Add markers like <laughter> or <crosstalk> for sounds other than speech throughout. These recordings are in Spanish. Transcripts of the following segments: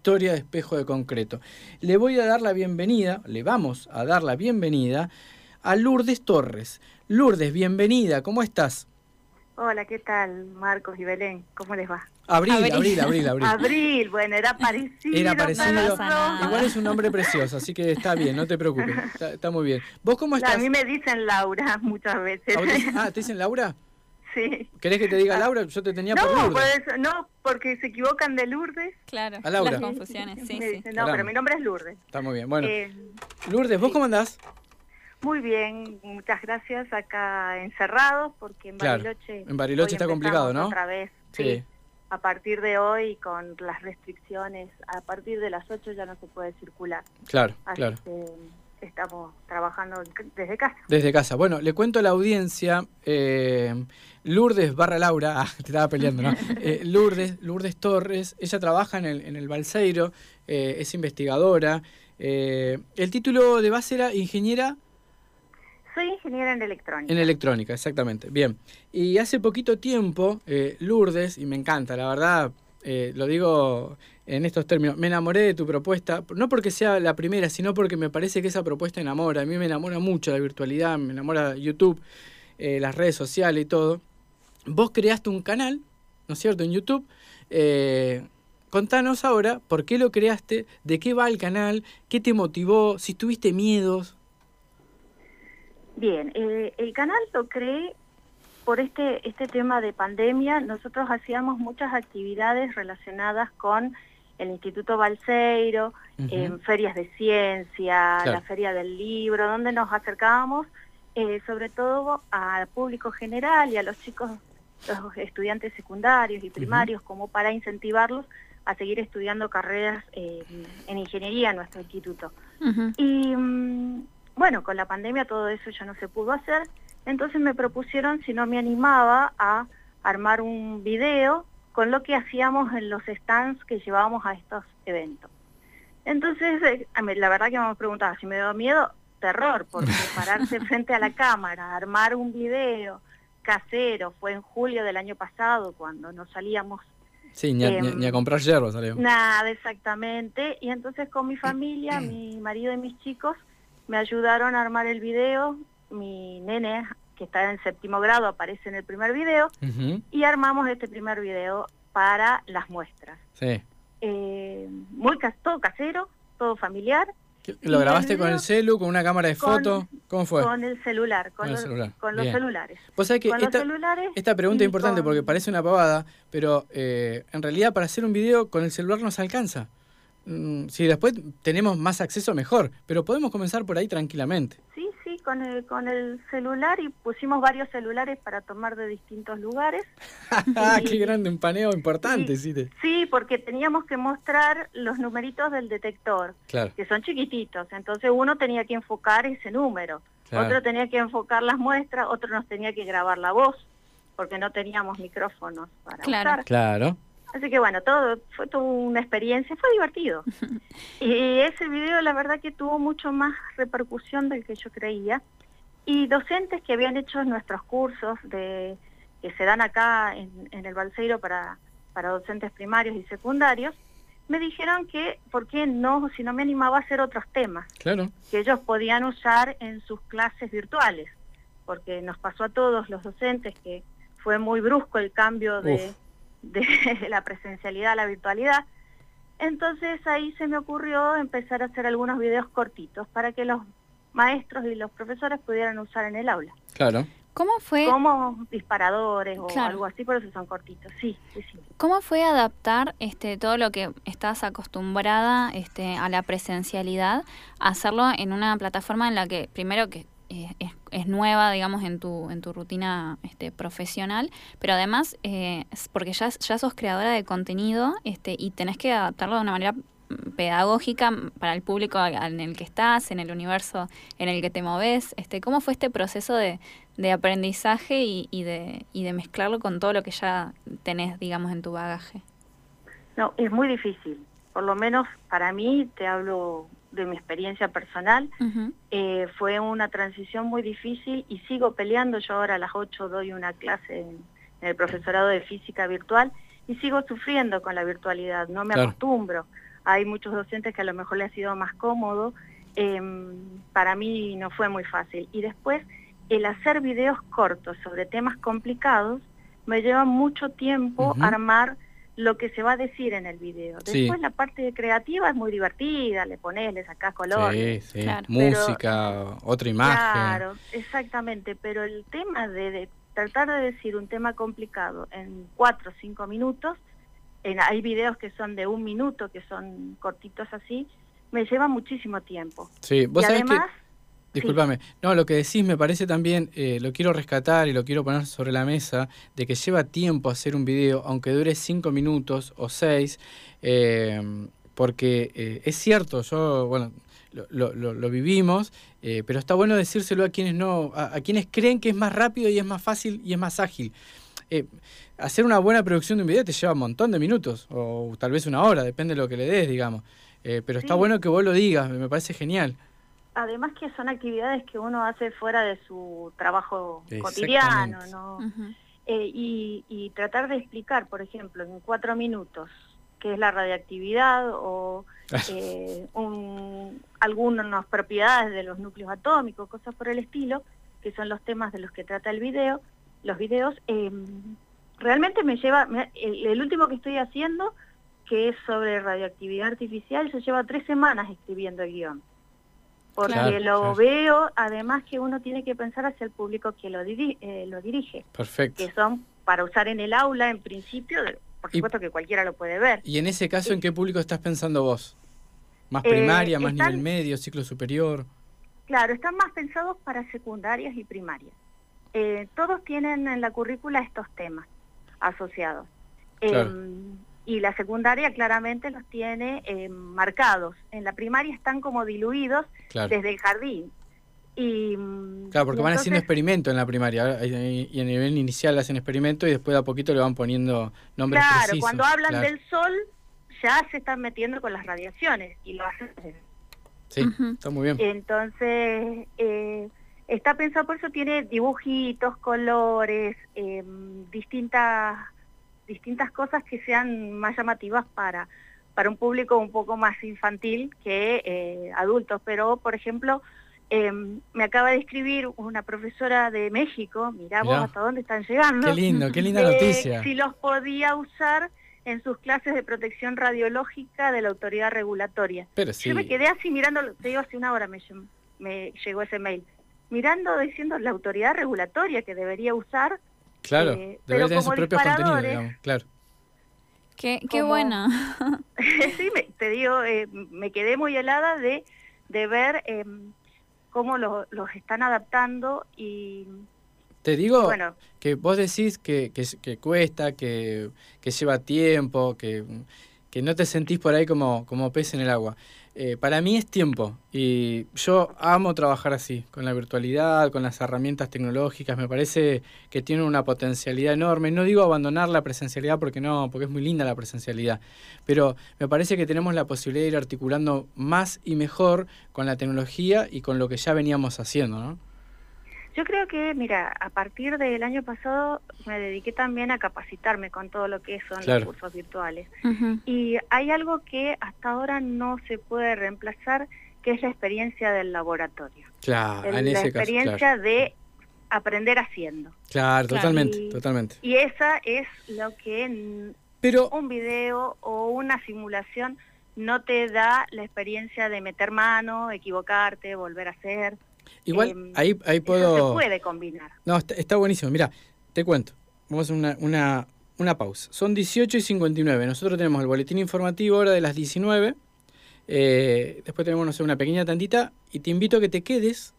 Historia de Espejo de Concreto. Le voy a dar la bienvenida, le vamos a dar la bienvenida a Lourdes Torres. Lourdes, bienvenida, ¿cómo estás? Hola, ¿qué tal, Marcos y Belén? ¿Cómo les va? Abril, abril, abril, abril. Abril, bueno, era parecido. <laughs> Era parecido. Igual es un nombre precioso, así que está bien, no te preocupes. Está, muy bien. ¿Vos cómo estás? A mí me dicen Laura muchas veces. <laughs> Ah, ¿te dicen Laura? Sí. ¿Querés que te diga Laura? Yo te tenía no, por Lourdes. Pues, no, porque se equivocan de Lourdes. Claro, a Laura. las confusiones, sí, sí. no, pero mi nombre es Lourdes. Está muy bien. Bueno, eh, Lourdes, ¿vos cómo andás? Muy bien, muchas gracias. Acá encerrados porque en Bariloche. En Bariloche está complicado, ¿no? Otra vez. Sí. A partir de hoy, con las restricciones, a partir de las 8 ya no se puede circular. Claro, claro. Estamos trabajando desde casa. Desde casa. Bueno, le cuento a la audiencia, eh, Lourdes barra Laura, <laughs> ah, te estaba peleando, ¿no? <laughs> Eh, Lourdes, Lourdes Torres, ella trabaja en el, en el Balseiro, eh, es investigadora. el título de base era ingeniera soy ingeniera en electrónica. En electrónica, exactamente. Bien. Y hace poquito tiempo, Lourdes, y me encanta, la verdad, lo digo en estos términos, me enamoré de tu propuesta, no porque sea la primera, sino porque me parece que esa propuesta enamora. A mí me enamora mucho la virtualidad, me enamora YouTube, eh, las redes sociales y todo. Vos creaste un canal, ¿no es cierto?, en YouTube. contanos ahora por qué lo creaste, de qué va el canal, qué te motivó, si tuviste miedos. Bien, eh, el canal lo creé por este, este tema de pandemia. Nosotros hacíamos muchas actividades relacionadas con el Instituto Balseiro, en ferias de ciencia, la Feria del Libro, donde nos acercábamos eh, sobre todo al público general y a los chicos, los estudiantes secundarios y primarios, como para incentivarlos a seguir estudiando carreras eh, en ingeniería en nuestro instituto. Y mm, bueno, con la pandemia todo eso ya no se pudo hacer, entonces me propusieron si no me animaba a armar un video con lo que hacíamos en los stands que llevábamos a estos eventos. Entonces, eh, la verdad que me preguntaba si me daba miedo, terror, porque <laughs> pararse frente a la cámara, armar un video casero, fue en julio del año pasado cuando nos salíamos Sí, ni a, ni a, comprar hierro salió. Nada, exactamente. Y entonces con mi familia, mi marido y mis chicos, me ayudaron a armar el video, mi nene que está en séptimo grado aparece en el primer video y armamos este primer video para las muestras. Sí. Eh, muy todo casero, todo familiar. ¿Lo grabaste con el celu, con una cámara de foto? ¿Cómo fue? Con el celular, con, los, Con los celulares. Sabés que esta, esta, pregunta es importante porque parece una pavada, pero eh, en realidad para hacer un video con el celular no se alcanza. Mm, si después tenemos más acceso, mejor, pero podemos comenzar por ahí tranquilamente. Sí, con el, con el celular y pusimos varios celulares para tomar de distintos lugares. <laughs> ¡Qué grande, un paneo importante! Sí, sí, porque teníamos que mostrar los numeritos del detector, que son chiquititos, entonces uno tenía que enfocar ese número, otro tenía que enfocar las muestras, otro nos tenía que grabar la voz, porque no teníamos micrófonos para claro. usar. Claro. Así que bueno, todo fue toda una experiencia, fue divertido. <laughs> y ese video la verdad que tuvo mucho más repercusión del que yo creía. Y docentes que habían hecho nuestros cursos de que se dan acá en, el Balseiro para, para docentes primarios y secundarios, me dijeron que, ¿por qué no, si no me animaba a hacer otros temas? Claro. Que ellos podían usar en sus clases virtuales, porque nos pasó a todos los docentes que fue muy brusco el cambio de de <laughs> la presencialidad a la virtualidad. Entonces ahí se me ocurrió empezar a hacer algunos videos cortitos para que los maestros y los profesores pudieran usar en el aula. Claro. ¿Cómo fue? Como disparadores o algo así, por eso son cortitos, sí, sí, sí. ¿Cómo fue adaptar este todo lo que estás acostumbrada este, a la presencialidad, a hacerlo en una plataforma en la que, primero que eh, es, nueva, digamos, en tu, en tu rutina este, profesional, pero además, eh, porque ya, ya sos creadora de contenido este, y tenés que adaptarlo de una manera mm, pedagógica para el público en el que estás, en el universo en el que te moves. Este, ¿Cómo fue este proceso de, de aprendizaje y, y, de, y de mezclarlo con todo lo que ya tenés, digamos, en tu bagaje? No, es muy difícil. Por lo menos para mí, te hablo de mi experiencia personal, eh, fue una transición muy difícil y sigo peleando. Yo ahora a las 8 doy una clase en, el profesorado de física virtual y sigo sufriendo con la virtualidad, no me acostumbro. hay muchos docentes que a lo mejor le ha sido más cómodo, em, para mí no fue muy fácil. Y después, el hacer videos cortos sobre temas complicados, me lleva mucho tiempo armar lo que se va a decir en el video. Después la parte creativa es muy divertida, le pones, le sacás colores. Sí, sí. Música, otra imagen. Claro, exactamente, pero el tema de, tratar de decir un tema complicado en cuatro o cinco minutos, en, hay videos que son de un minuto, que son cortitos así, me lleva muchísimo tiempo. Sí, vos y además, Disculpame. No, lo que decís me parece también, eh, lo quiero rescatar y lo quiero poner sobre la mesa, de que lleva tiempo hacer un video, aunque dure cinco minutos o seis, eh, porque eh, es cierto, yo, bueno, lo, lo, vivimos, pero está bueno decírselo a quienes no, a, a, quienes creen que es más rápido y es más fácil y es más ágil. hacer una buena producción de un video te lleva un montón de minutos, o tal vez una hora, depende de lo que le des, digamos. pero está bueno que vos lo digas, me parece genial además que son actividades que uno hace fuera de su trabajo cotidiano, ¿no? Eh, y, tratar de explicar, por ejemplo, en cuatro minutos qué es la radiactividad o <laughs> eh, algunas propiedades de los núcleos atómicos, cosas por el estilo, que son los temas de los que trata el video, los videos, em, realmente me lleva, el, el, último que estoy haciendo, que es sobre radioactividad artificial, se lleva tres semanas escribiendo el guion porque lo veo, además que uno tiene que pensar hacia el público que lo, eh, lo dirige. Perfecto. Que son para usar en el aula, en principio, por supuesto que cualquiera lo puede ver. ¿Y en ese caso en qué público estás pensando vos? ¿Más primaria, eh, más nivel medio, ciclo superior? Claro, están más pensados para secundarias y primarias. Eh, todos tienen en la currícula estos temas asociados. Em, y la secundaria claramente los tiene eh, marcados. En la primaria están como diluidos desde el jardín. Y, mm, claro, porque van haciendo experimento en la primaria y a nivel inicial hacen experimento y después de a poquito le van poniendo nombres Claro, cuando hablan del sol ya se están metiendo con las radiaciones y lo hacen. Sí, está muy bien. Entonces, eh, está pensado, por eso tiene dibujitos, colores, eh, distintas distintas cosas que sean más llamativas para, para un público un poco más infantil que eh, adultos. Pero, por ejemplo, em, me acaba de escribir una profesora de México, mirá vos hasta dónde están llegando. Qué lindo, qué linda <laughs> noticia. Si los podía usar en sus clases de protección radiológica de la autoridad regulatoria. Pero sí. Yo me quedé así mirando, te digo, hace una hora me, me llegó ese mail, mirando, diciendo la autoridad regulatoria que debería usar Claro, eh, debe tener sus propios contenidos, digamos, claro. Qué, qué buena. <laughs> sí, te digo, eh, me quedé muy helada de, de ver eh, cómo los están adaptando y... Te digo bueno, que vos decís que, que, que cuesta, que, que, lleva tiempo, que, que no te sentís por ahí como, como pez en el agua. Eh, para mí es tiempo y yo amo trabajar así, con la virtualidad, con las herramientas tecnológicas, me parece que tiene una potencialidad enorme. No digo abandonar la presencialidad porque no, porque es muy linda la presencialidad, pero me parece que tenemos la posibilidad de ir articulando más y mejor con la tecnología y con lo que ya veníamos haciendo. Yo creo que, mira, a partir del año pasado me dediqué también a capacitarme con todo lo que son los cursos virtuales. Y hay algo que hasta ahora no se puede reemplazar, que es la experiencia del laboratorio. Claro, en la experiencia de aprender haciendo. Claro, totalmente, totalmente. Y esa es lo que Pero, un video o una simulación no te da la experiencia de meter mano, equivocarte, volver a hacer. Igual em, ahí, ahí puedo... se puede combinar. No, está, buenísimo. Mira, te cuento. Vamos a hacer una, una, pausa. Son 18 y 59. Nosotros tenemos el boletín informativo ahora de las 19. Eh, después tenemos una pequeña tantita y te invito a que te quedes.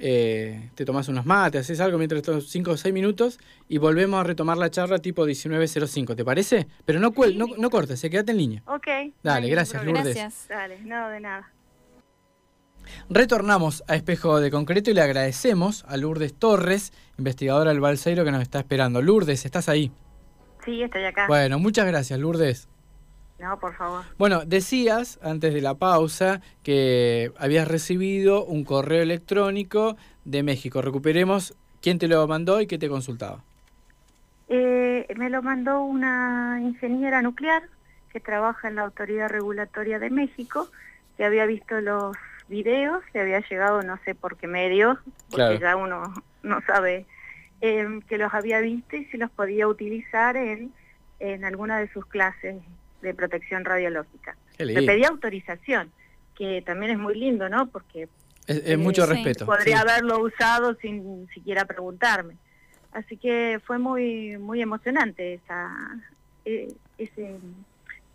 Eh, te tomas unos mates, haces algo mientras estos 5 o 6 minutos y volvemos a retomar la charla tipo 19.05. ¿Te parece? Pero no, no, no cortes, se quédate en línea. Ok. Dale, gracias, Lourdes. Gracias. Dale, no, de nada. Retornamos a Espejo de Concreto y le agradecemos a Lourdes Torres, investigadora del Balseiro, que nos está esperando. Lourdes, ¿estás ahí? Sí, estoy acá. Bueno, muchas gracias, Lourdes. No, por favor. Bueno, decías antes de la pausa que habías recibido un correo electrónico de México. Recuperemos quién te lo mandó y qué te consultaba. Eh, me lo mandó una ingeniera nuclear que trabaja en la Autoridad Regulatoria de México, que había visto los videos, le había llegado no sé por qué medio, porque ya uno no sabe, em, que los había visto y si los podía utilizar en, en alguna de sus clases de protección radiológica. Le pedía autorización, que también es muy lindo, ¿no? Porque... Es, mucho respeto. Podría haberlo usado sin siquiera preguntarme. Así que fue muy muy emocionante esa, e, ese,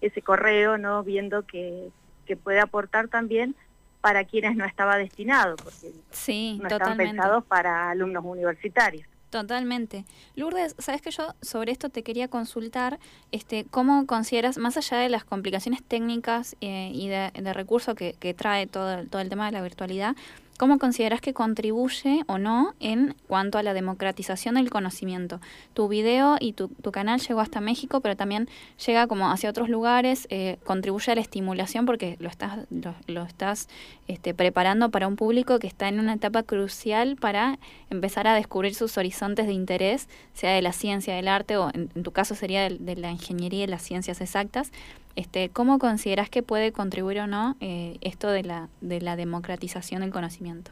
ese correo, ¿no? Viendo que, que puede aportar también para quienes no estaba destinado, porque sí, no están pensados para alumnos universitarios. Totalmente. Lourdes, sabes que yo sobre esto te quería consultar, este, ¿cómo consideras, más allá de las complicaciones técnicas eh, y de, de recursos que, que, trae todo, todo el tema de la virtualidad, ¿Cómo consideras que contribuye o no en cuanto a la democratización del conocimiento? Tu video y tu, canal llegó hasta México, pero también llega como hacia otros lugares, eh, contribuye a la estimulación porque lo estás, lo, estás este, preparando para un público que está en una etapa crucial para empezar a descubrir sus horizontes de interés, sea de la ciencia, del arte o en, tu caso sería de la ingeniería y las ciencias exactas. Este, ¿Cómo consideras que puede contribuir o no eh, esto de la, de la democratización del conocimiento?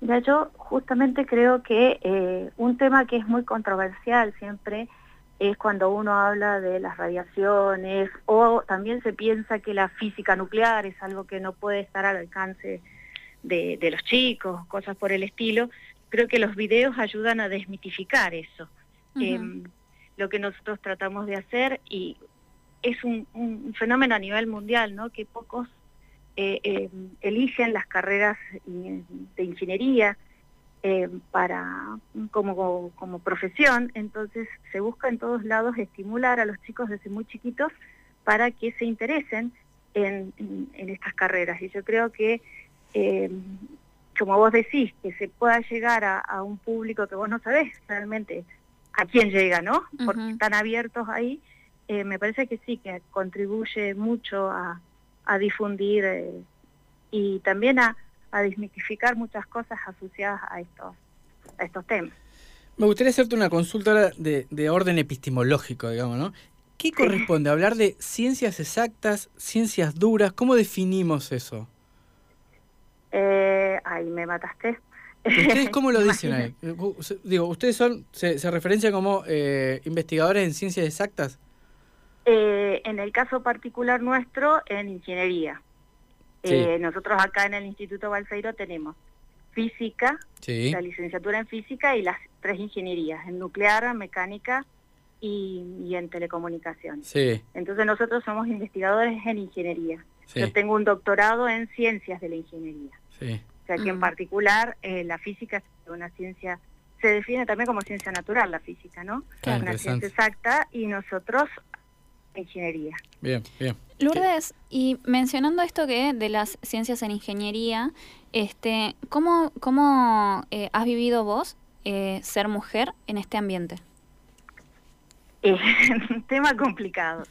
Mira, yo justamente creo que eh, un tema que es muy controversial siempre es cuando uno habla de las radiaciones o también se piensa que la física nuclear es algo que no puede estar al alcance de, de los chicos, cosas por el estilo. Creo que los videos ayudan a desmitificar eso. Em, lo que nosotros tratamos de hacer y es un, fenómeno a nivel mundial, ¿no? Que pocos eh, eh, eligen las carreras de ingeniería eh, para como, como profesión, entonces se busca en todos lados estimular a los chicos desde muy chiquitos para que se interesen en, estas carreras. Y yo creo que, como vos decís, que se pueda llegar a, un público que vos no sabés realmente a quién llega, ¿no? Porque están abiertos ahí eh, me parece que sí, que contribuye mucho a, difundir eh, y también a, a desmitificar muchas cosas asociadas a estos, a estos temas. Me gustaría hacerte una consulta de, de orden epistemológico, digamos, ¿no? ¿Qué corresponde? ¿Hablar de ciencias exactas, ciencias duras? ¿Cómo definimos eso? Eh, ahí me mataste. ¿Ustedes cómo <laughs> lo dicen ahí? Digo, ¿ustedes son, se, se referencian como investigadores en ciencias exactas? Eh, en el caso particular nuestro, en ingeniería. Eh, nosotros acá en el Instituto Balseiro tenemos física, la licenciatura en física y las tres ingenierías, en nuclear, mecánica y, en telecomunicaciones. Entonces nosotros somos investigadores en ingeniería. Yo tengo un doctorado en ciencias de la ingeniería. O sea que en mm. particular eh, la física es una ciencia, se define también como ciencia natural la física, ¿no? una ciencia exacta y nosotros ingeniería. Bien, bien. Lourdes, y mencionando esto que de las ciencias en ingeniería, este, ¿cómo, cómo eh, has vivido vos eh, ser mujer en este ambiente? Es <laughs> un tema complicado.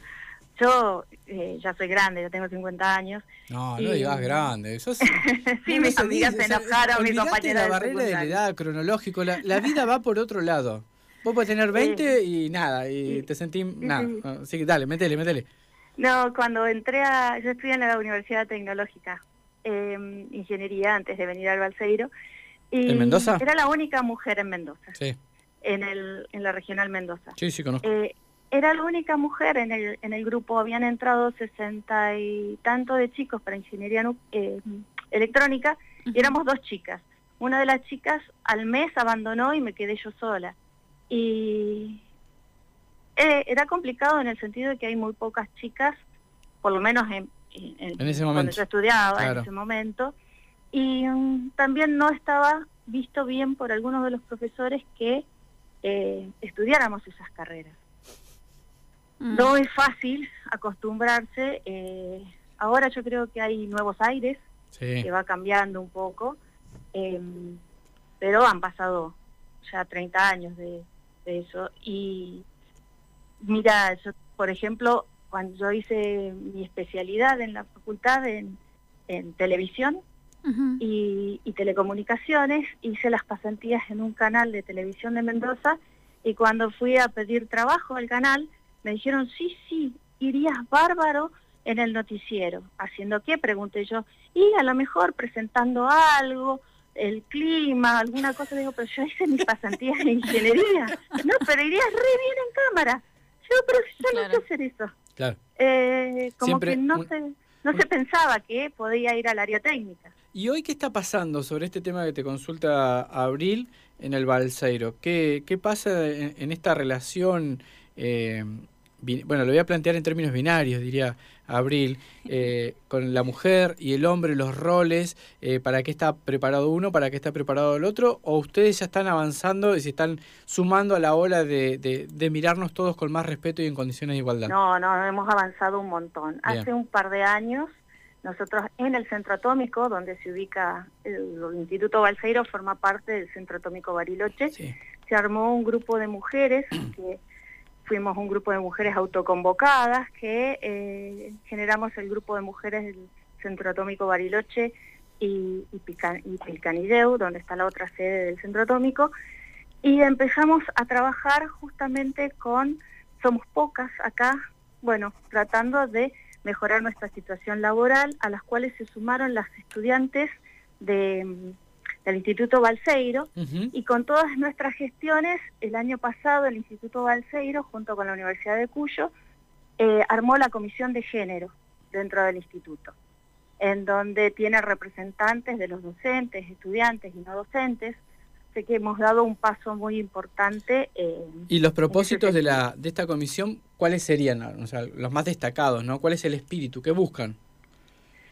Yo eh, ya soy grande, ya tengo 50 años. No, no digas grande. Sos, <laughs> sí, mis amigas se enojaron, mi compañera la barrera de la edad, cronológico. La, la vida va por otro lado. Vos podés tener 20 y nada, y te sentí nada. Así que dale, métele, métele. No, cuando entré a... Yo estudié en la Universidad Tecnológica, eh, ingeniería, antes de venir al Balseiro. Y ¿En Mendoza? Era la única mujer en Mendoza. Sí. En, el, en la regional Mendoza. Sí, sí, conozco. Eh, era la única mujer en el, en el grupo, habían entrado sesenta y tanto de chicos para ingeniería eh, electrónica, y éramos dos chicas. Una de las chicas al mes abandonó y me quedé yo sola. Y eh, era complicado en el sentido de que hay muy pocas chicas, por lo menos en, en, ese momento. cuando yo estudiaba en ese momento, y mm, también no estaba visto bien por algunos de los profesores que eh, estudiáramos esas carreras. Mm. No es fácil acostumbrarse. Eh, ahora yo creo que hay nuevos aires, que va cambiando un poco, em, pero han pasado ya 30 años de, eso. Y mira, yo, por ejemplo, cuando yo hice mi especialidad en la facultad en, televisión y, telecomunicaciones, hice las pasantías en un canal de televisión de Mendoza y cuando fui a pedir trabajo al canal, me dijeron, sí, sí, irías bárbaro en el noticiero. ¿Haciendo qué? Pregunté yo. Y a lo mejor presentando algo, el clima, alguna cosa. Digo, pero yo hice mis pasantías en ingeniería. No, pero irías re bien en cámara. Yo, pero yo no sé hacer eso. Claro. Eh, como que no, se, no se pensaba que podía ir al área técnica. ¿Y hoy qué está pasando sobre este tema que te consulta Abril en el Balseiro? ¿Qué, qué pasa en, esta relación? Eh, bueno, lo voy a plantear en términos binarios, diría Abril, eh, con la mujer y el hombre, los roles, eh, para qué está preparado uno, para qué está preparado el otro, o ustedes ya están avanzando y se están sumando a la ola de, de, mirarnos todos con más respeto y en condiciones de igualdad. No, no, hemos avanzado un montón. Hace un par de años, nosotros en el Centro Atómico, donde se ubica el, Instituto Balseiro, forma parte del Centro Atómico Bariloche, se armó un grupo de mujeres que fuimos un grupo de mujeres autoconvocadas que eh, generamos el grupo de mujeres del Centro Atómico Bariloche y, y, Pilcanideu, donde está la otra sede del Centro Atómico, y empezamos a trabajar justamente con, somos pocas acá, bueno, tratando de mejorar nuestra situación laboral, a las cuales se sumaron las estudiantes de del Instituto Balseiro y con todas nuestras gestiones, el año pasado el Instituto Balseiro, junto con la Universidad de Cuyo, eh, armó la Comisión de Género dentro del instituto, en donde tiene representantes de los docentes, estudiantes y no docentes, sé que hemos dado un paso muy importante. Eh, ¿Y los propósitos de, la, de esta comisión, cuáles serían? O sea, los más destacados, ¿no? ¿Cuál es el espíritu? ¿Qué buscan?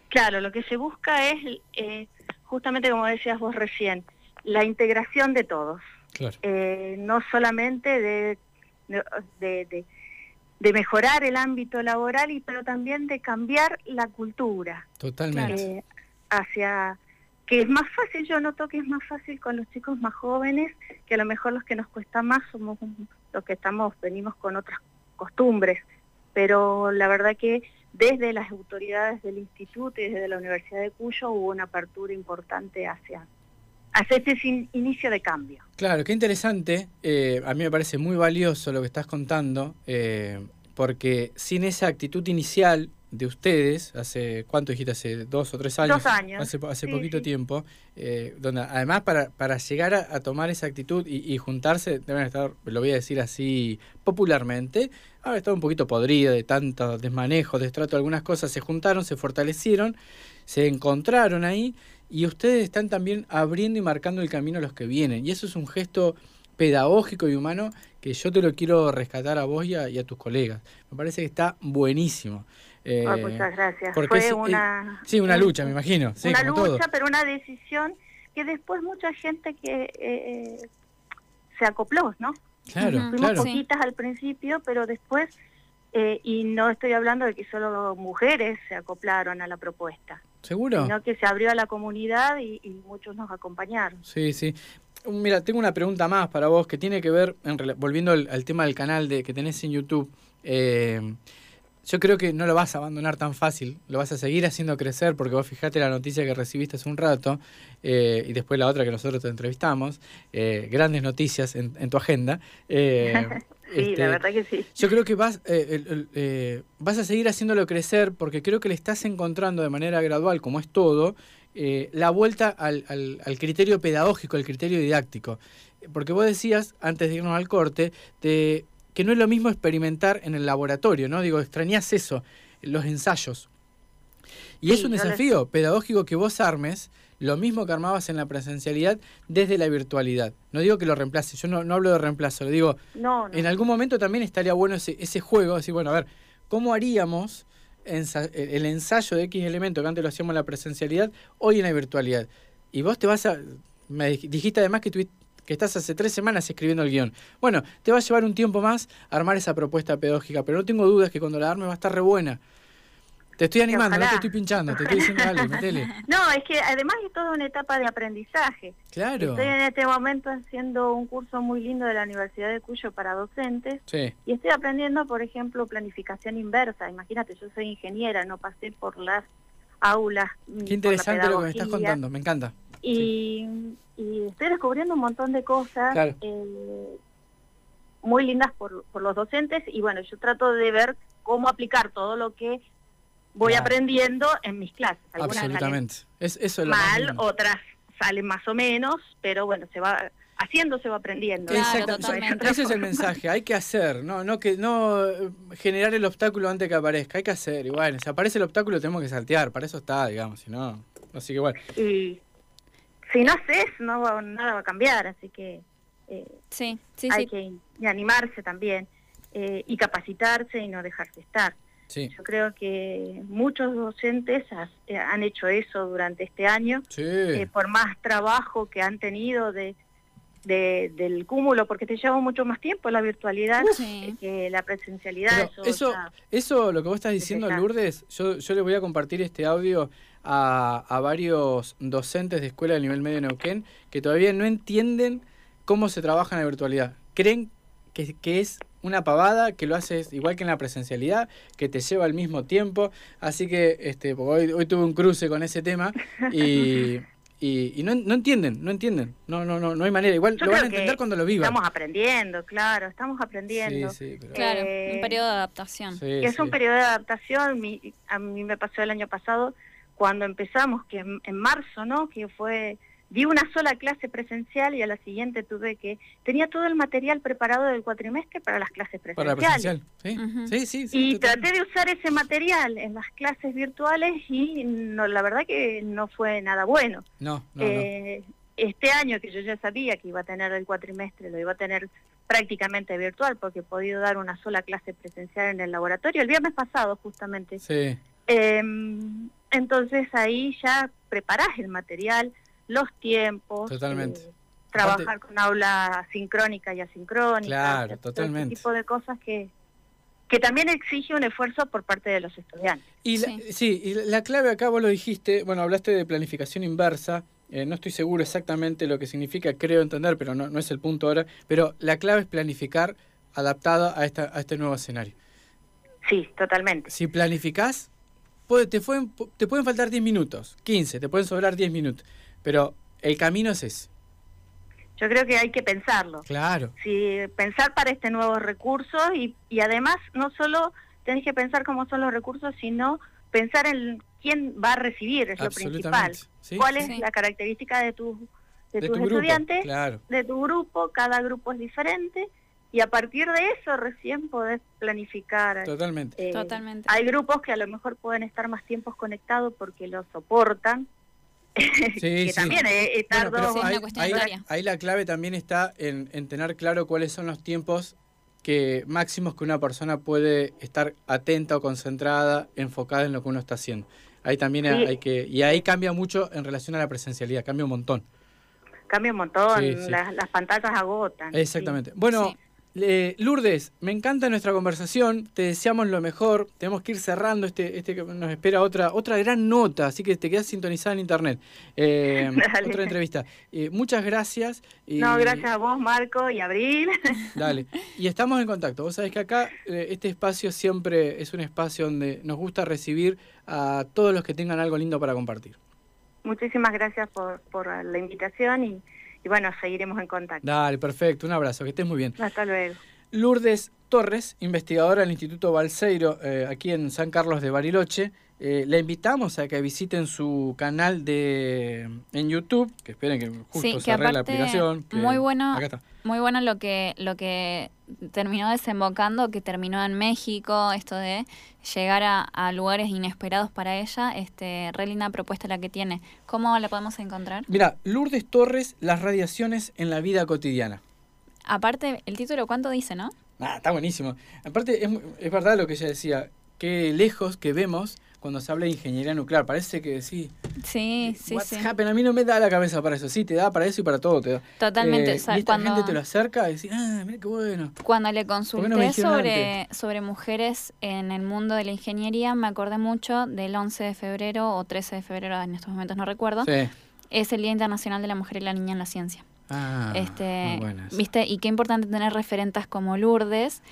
Claro, lo que se busca es eh, justamente como decías vos recién, la integración de todos. Eh, no solamente de, de, de, mejorar el ámbito laboral, y pero también de cambiar la cultura. Totalmente. Eh, hacia que es más fácil, yo noto que es más fácil con los chicos más jóvenes, que a lo mejor los que nos cuesta más somos los que estamos, venimos con otras costumbres, pero la verdad que desde las autoridades del instituto y desde la Universidad de Cuyo hubo una apertura importante hacia, hacia este inicio de cambio. Claro, qué interesante. Eh, a mí me parece muy valioso lo que estás contando, eh, porque sin esa actitud inicial de ustedes, hace, ¿cuánto dijiste? Hace dos o tres años. Dos años. Hace, hace poquito tiempo, eh, donde además para, para llegar a, tomar esa actitud y, juntarse, deben estar, lo voy a decir así popularmente, haber estado un poquito podrido de tanto desmanejo, destrato, algunas cosas, se juntaron, se fortalecieron, se encontraron ahí y ustedes están también abriendo y marcando el camino a los que vienen. Y eso es un gesto pedagógico y humano que yo te lo quiero rescatar a vos y a, tus colegas. Me parece que está buenísimo. Eh, muchas gracias. Fue una, sí, una lucha, me imagino. una lucha, pero una decisión que después mucha gente que eh, eh, se acopló, ¿no? Claro, Fuimos poquitas al principio, pero después, y no estoy hablando de que solo mujeres se acoplaron a la propuesta. ¿Seguro? Sino que se abrió a la comunidad y, y muchos nos acompañaron. Sí, sí. Mira, tengo una pregunta más para vos que tiene que ver, en, volviendo al, tema del canal de, que tenés en YouTube. Eh, yo creo que no lo vas a abandonar tan fácil, lo vas a seguir haciendo crecer, porque vos fijate la noticia que recibiste hace un rato eh, y después la otra que nosotros te entrevistamos. Eh, grandes noticias en, tu agenda. <laughs> sí, la este, verdad que sí. Yo creo que vas, vas a seguir haciéndolo crecer porque creo que le estás encontrando de manera gradual, como es todo, eh, la vuelta al, al, criterio pedagógico, al criterio didáctico. Porque vos decías, antes de irnos al corte, de que no es lo mismo experimentar en el laboratorio, ¿no? Digo, extrañas eso, los ensayos. Y es un desafío pedagógico que vos armes lo mismo que armabas en la presencialidad desde la virtualidad. No digo que lo reemplace, yo no, no hablo de reemplazo, lo digo, en algún momento también estaría bueno ese, ese juego, decir, bueno, a ver, ¿cómo haríamos el ensayo de X elemento que antes lo hacíamos en la presencialidad, hoy en la virtualidad. Y vos te vas a... Me dijiste además que, que estás hace tres semanas escribiendo el guion. Bueno, te va a llevar un tiempo más armar esa propuesta pedagógica, pero no tengo dudas que cuando la arme va a estar re buena. Te estoy animando, no te estoy pinchando, te estoy diciendo dale, metele. <laughs> No, es que además es toda una etapa de aprendizaje. Claro. Estoy en este momento haciendo un curso muy lindo de la Universidad de Cuyo para docentes. Sí. Y estoy aprendiendo, por ejemplo, planificación inversa. Imagínate, yo soy ingeniera, no pasé por las aulas. Mm, Qué interesante lo que me estás contando, me encanta. Y, y estoy descubriendo un montón de cosas. Claro. Eh, muy lindas por, por los docentes y bueno, yo trato de ver cómo aplicar todo lo que voy aprendiendo en mis clases. Absolutamente. Es, eso es mal, otras salen más o menos, pero bueno, se va haciendo se va aprendiendo. Ese es el mensaje, hay que hacer, no, no que no eh, generar el obstáculo antes que aparezca, hay que hacer. Y bueno, si aparece el obstáculo tenemos que saltear, para eso está, digamos, si no, así que bueno. Y si no haces, no nada va a cambiar, así que eh, sí, sí, hay que animarse también eh, y capacitarse y no dejarse estar. Yo creo que muchos docentes eh, han hecho eso durante este año, eh, por más trabajo que han tenido de, del cúmulo, porque te lleva mucho más tiempo la virtualidad que la presencialidad. eso, eso, lo que vos estás diciendo, Lourdes, yo, yo le voy a compartir este audio a, a varios docentes de escuela del nivel medio de Neuquén que todavía no entienden cómo se trabaja en la virtualidad. Creen que, que es una pavada, que lo haces igual que en la presencialidad, que te lleva al mismo tiempo. Así que este, hoy, hoy tuve un cruce con ese tema <laughs> y, y, no, no, entienden, no entienden. No, no, no, no hay manera. Igual lo van a entender cuando lo vivan. Estamos aprendiendo, claro, estamos aprendiendo. Claro, un periodo de adaptación. es un periodo de adaptación. a mí me pasó el año pasado cuando empezamos, que en marzo, ¿no? Que fue di una sola clase presencial y a la siguiente tuve que tenía todo el material preparado del cuatrimestre para las clases presenciales. sí. sí, sí, y traté de usar ese material en las clases virtuales y no, la verdad que no fue nada bueno. No, no, eh, Este año que yo ya sabía que iba a tener el cuatrimestre, lo iba a tener prácticamente virtual porque he podido dar una sola clase presencial en el laboratorio el viernes pasado justamente. Sí. Em, entonces ahí ya preparás el material, los tiempos. Totalmente. Eh, trabajar con aula sincrónica y asincrónica. Claro, totalmente. Ese tipo de cosas que, que también exige un esfuerzo por parte de los estudiantes. Y sí. y la clave acá vos lo dijiste, bueno, hablaste de planificación inversa, eh, no estoy seguro exactamente lo que significa, creo entender, pero no, no es el punto ahora, pero la clave es planificar adaptada a, esta, a este nuevo escenario. Sí, totalmente. Si planificás, te, pueden, te pueden faltar 10 minutos, 15, te pueden sobrar 10 minutos, pero el camino es ese. Yo creo que hay que pensarlo. Claro. Sí, pensar para este nuevo recurso y, y además no solo tenés que pensar cómo son los recursos, sino pensar en quién va a recibir, es lo principal. ¿Cuál es la característica de, tu, de, tus estudiantes, de tu grupo? Cada grupo es diferente y a partir de eso recién podés planificar. Totalmente. Eh, Totalmente. Hay grupos que a lo mejor pueden estar más tiempos conectados porque lo soportan que también estar ahí, la clave también está en, tener claro cuáles son los tiempos que máximos que una persona puede estar atenta o concentrada, enfocada en lo que uno está haciendo. Ahí también hay que y ahí cambia mucho en relación a la presencialidad, cambia un montón. Cambia un montón, las, las pantallas agotan. Exactamente. Bueno, Lourdes, me encanta nuestra conversación, te deseamos lo mejor, tenemos que ir cerrando este, este que nos espera otra, otra gran nota, así que te quedas sintonizada en internet. Eh, <laughs> otra entrevista. Eh, muchas gracias. no, gracias a vos, Marco y Abril. <laughs> Dale. Y estamos en contacto. Vos sabés que acá eh, este espacio siempre es un espacio donde nos gusta recibir a todos los que tengan algo lindo para compartir. Muchísimas gracias por, por la invitación y y bueno, seguiremos en contacto. Dale, perfecto, un abrazo, que estés muy bien. Hasta luego. Lourdes Torres, investigadora del Instituto Balseiro, eh, aquí en San Carlos de Bariloche. Eh, la invitamos a que visiten su canal de en YouTube, que esperen que justo se la aplicación. muy bueno, muy bueno lo que lo que terminó desembocando, que terminó en México, esto de llegar a, lugares inesperados para ella, este, re linda propuesta la que tiene. ¿Cómo la podemos encontrar? Mira, Lourdes Torres, las radiaciones en la vida cotidiana. Aparte, el título, ¿cuánto dice, no? Ah, está buenísimo. Aparte, es, es verdad lo que ella decía, qué lejos que vemos cuando se habla de ingeniería nuclear. Parece que sí. Sí, sí, What's sí. A mí no me da la cabeza para eso. Sí, te da para eso y para todo. Te da. Totalmente. Eh, y esta gente te lo acerca y decís, ah, mira qué bueno. Cuando le consulté sobre, sobre mujeres en el mundo de la ingeniería, me acordé mucho del 11 de febrero o 13 de febrero, en estos momentos no recuerdo. Sí. Es el Día Internacional de la Mujer y la Niña en la Ciencia. Ah, este, ¿Viste? Y qué importante tener referentes como Lourdes,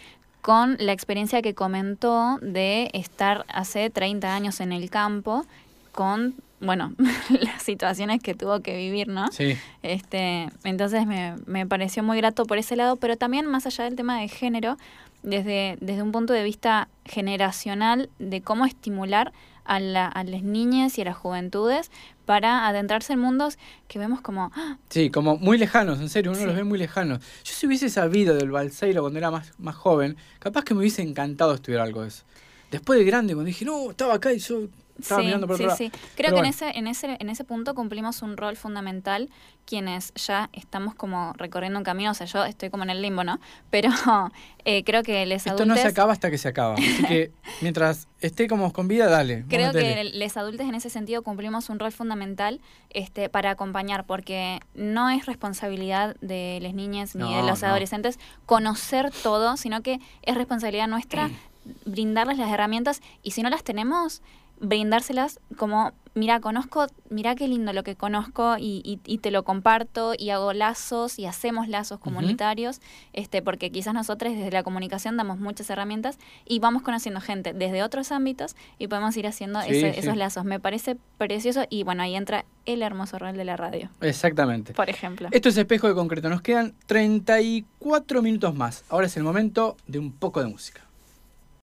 con la experiencia que comentó de estar hace 30 años en el campo con bueno, <laughs> las situaciones que tuvo que vivir, ¿no? Sí. Este, entonces me, me pareció muy grato por ese lado, pero también más allá del tema de género, desde, desde un punto de vista generacional de cómo estimular a, la, a las niñas y a las juventudes para adentrarse en mundos que vemos como... ¡ah! Sí, como muy lejanos, en serio, uno Sí. los ve muy lejanos. Yo si hubiese sabido del Balseiro cuando era más, más joven, capaz que me hubiese encantado estudiar algo de eso. Después de grande, cuando dije, no, estaba acá y yo estaba sí, mirando por sí, otro lado. sí. Creo Pero que bueno. en, ese, en, ese, en ese punto cumplimos un rol fundamental quienes ya estamos como recorriendo un camino, o sea, yo estoy como en el limbo, ¿no? Pero <laughs> eh, creo que les Esto no se acaba hasta que se acaba. Así que <laughs> mientras esté como con vida, dale. Creo que les adultos en ese sentido cumplimos un rol fundamental este, para acompañar, porque no es responsabilidad de las niñas ni de los no. adolescentes conocer todo, sino que es responsabilidad nuestra <clears throat> brindarles las herramientas y si no las tenemos, brindárselas como, mira, conozco, mira qué lindo lo que conozco y, y- y te lo comparto y hago lazos y hacemos lazos comunitarios, este, porque quizás nosotros desde la comunicación damos muchas herramientas y vamos conociendo gente desde otros ámbitos y podemos ir haciendo Sí, ese- sí. esos lazos. Me parece precioso y bueno, ahí entra el hermoso rol de la radio, Exactamente. por ejemplo. Esto es Espejo de Concreto. Nos quedan 34 minutos más. Ahora es el momento de un poco de música.